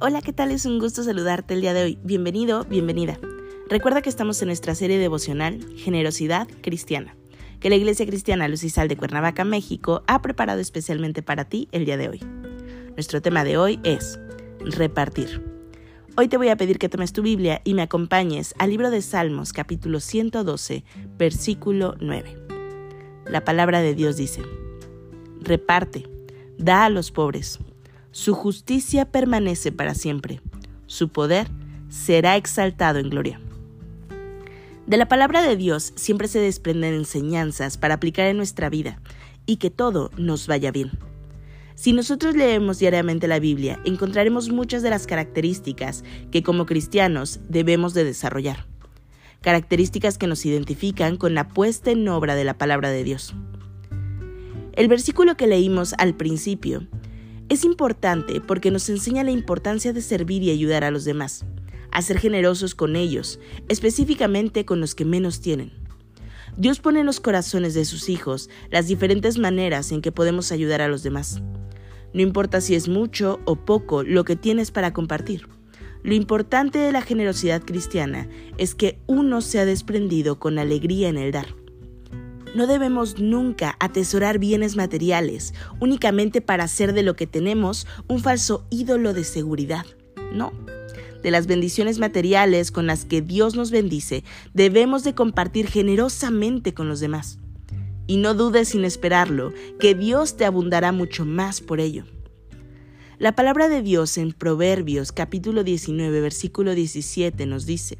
Hola, ¿qué tal? Es un gusto saludarte el día de hoy. Bienvenido, bienvenida. Recuerda que estamos en nuestra serie devocional Generosidad Cristiana, que la Iglesia Cristiana Luz y Sal de Cuernavaca, México, ha preparado especialmente para ti el día de hoy. Nuestro tema de hoy es repartir. Hoy te voy a pedir que tomes tu Biblia y me acompañes al libro de Salmos capítulo 112, versículo 9. La palabra de Dios dice, reparte, da a los pobres su justicia permanece para siempre. Su poder será exaltado en gloria. De la palabra de Dios siempre se desprenden enseñanzas para aplicar en nuestra vida y que todo nos vaya bien. Si nosotros leemos diariamente la Biblia, encontraremos muchas de las características que como cristianos debemos de desarrollar. Características que nos identifican con la puesta en obra de la palabra de Dios. El versículo que leímos al principio es importante porque nos enseña la importancia de servir y ayudar a los demás, a ser generosos con ellos, específicamente con los que menos tienen. Dios pone en los corazones de sus hijos las diferentes maneras en que podemos ayudar a los demás. No importa si es mucho o poco lo que tienes para compartir. Lo importante de la generosidad cristiana es que uno se ha desprendido con alegría en el dar. No debemos nunca atesorar bienes materiales únicamente para hacer de lo que tenemos un falso ídolo de seguridad. No. De las bendiciones materiales con las que Dios nos bendice, debemos de compartir generosamente con los demás. Y no dudes sin esperarlo, que Dios te abundará mucho más por ello. La palabra de Dios en Proverbios capítulo 19 versículo 17 nos dice,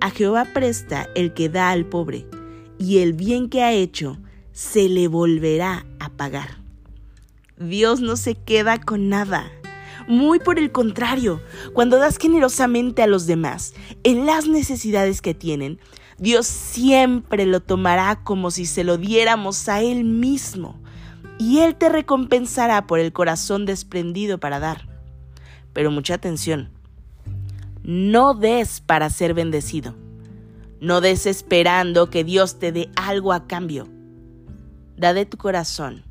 A Jehová presta el que da al pobre, y el bien que ha hecho se le volverá a pagar. Dios no se queda con nada. Muy por el contrario, cuando das generosamente a los demás en las necesidades que tienen, Dios siempre lo tomará como si se lo diéramos a Él mismo y Él te recompensará por el corazón desprendido para dar. Pero mucha atención, no des para ser bendecido no des esperando que Dios te dé algo a cambio. Da de tu corazón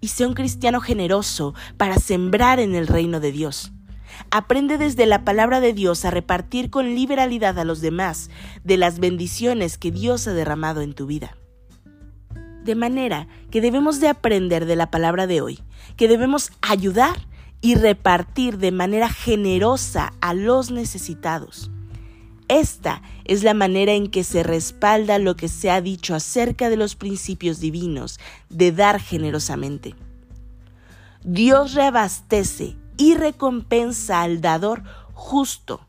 y sé un cristiano generoso para sembrar en el reino de Dios. Aprende desde la palabra de Dios a repartir con liberalidad a los demás de las bendiciones que Dios ha derramado en tu vida. De manera que debemos de aprender de la palabra de hoy, que debemos ayudar y repartir de manera generosa a los necesitados. Esta es la manera en que se respalda lo que se ha dicho acerca de los principios divinos de dar generosamente. Dios reabastece y recompensa al dador justo,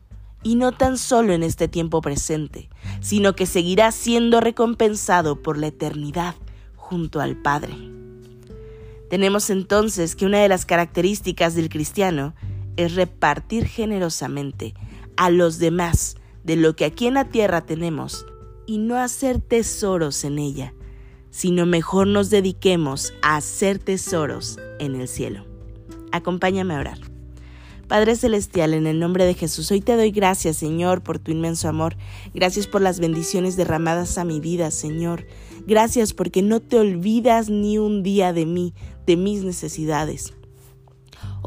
y no tan solo en este tiempo presente, sino que seguirá siendo recompensado por la eternidad junto al Padre. Tenemos entonces que una de las características del cristiano es repartir generosamente a los demás de lo que aquí en la tierra tenemos y no hacer tesoros en ella, sino mejor nos dediquemos a hacer tesoros en el cielo. Acompáñame a orar. Padre Celestial, en el nombre de Jesús, hoy te doy gracias, Señor, por tu inmenso amor. Gracias por las bendiciones derramadas a mi vida, Señor. Gracias porque no te olvidas ni un día de mí, de mis necesidades.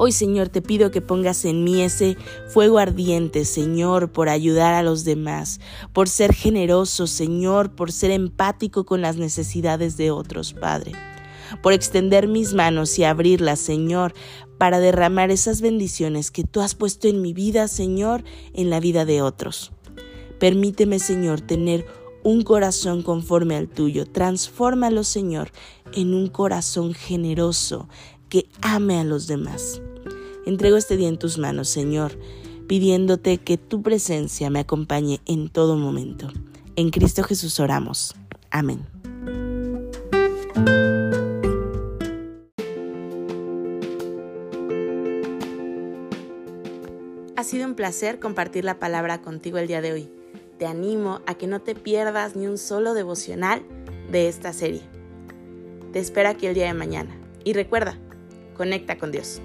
Hoy, Señor, te pido que pongas en mí ese fuego ardiente, Señor, por ayudar a los demás, por ser generoso, Señor, por ser empático con las necesidades de otros, Padre, por extender mis manos y abrirlas, Señor, para derramar esas bendiciones que tú has puesto en mi vida, Señor, en la vida de otros. Permíteme, Señor, tener un corazón conforme al tuyo. Transfórmalo, Señor, en un corazón generoso, que ame a los demás. Entrego este día en tus manos, Señor, pidiéndote que tu presencia me acompañe en todo momento. En Cristo Jesús oramos. Amén. ha sido un placer compartir la palabra contigo el día de hoy. Te animo a que no te pierdas ni un solo devocional de esta serie. Te espero aquí el día de mañana. Y recuerda, conecta con Dios.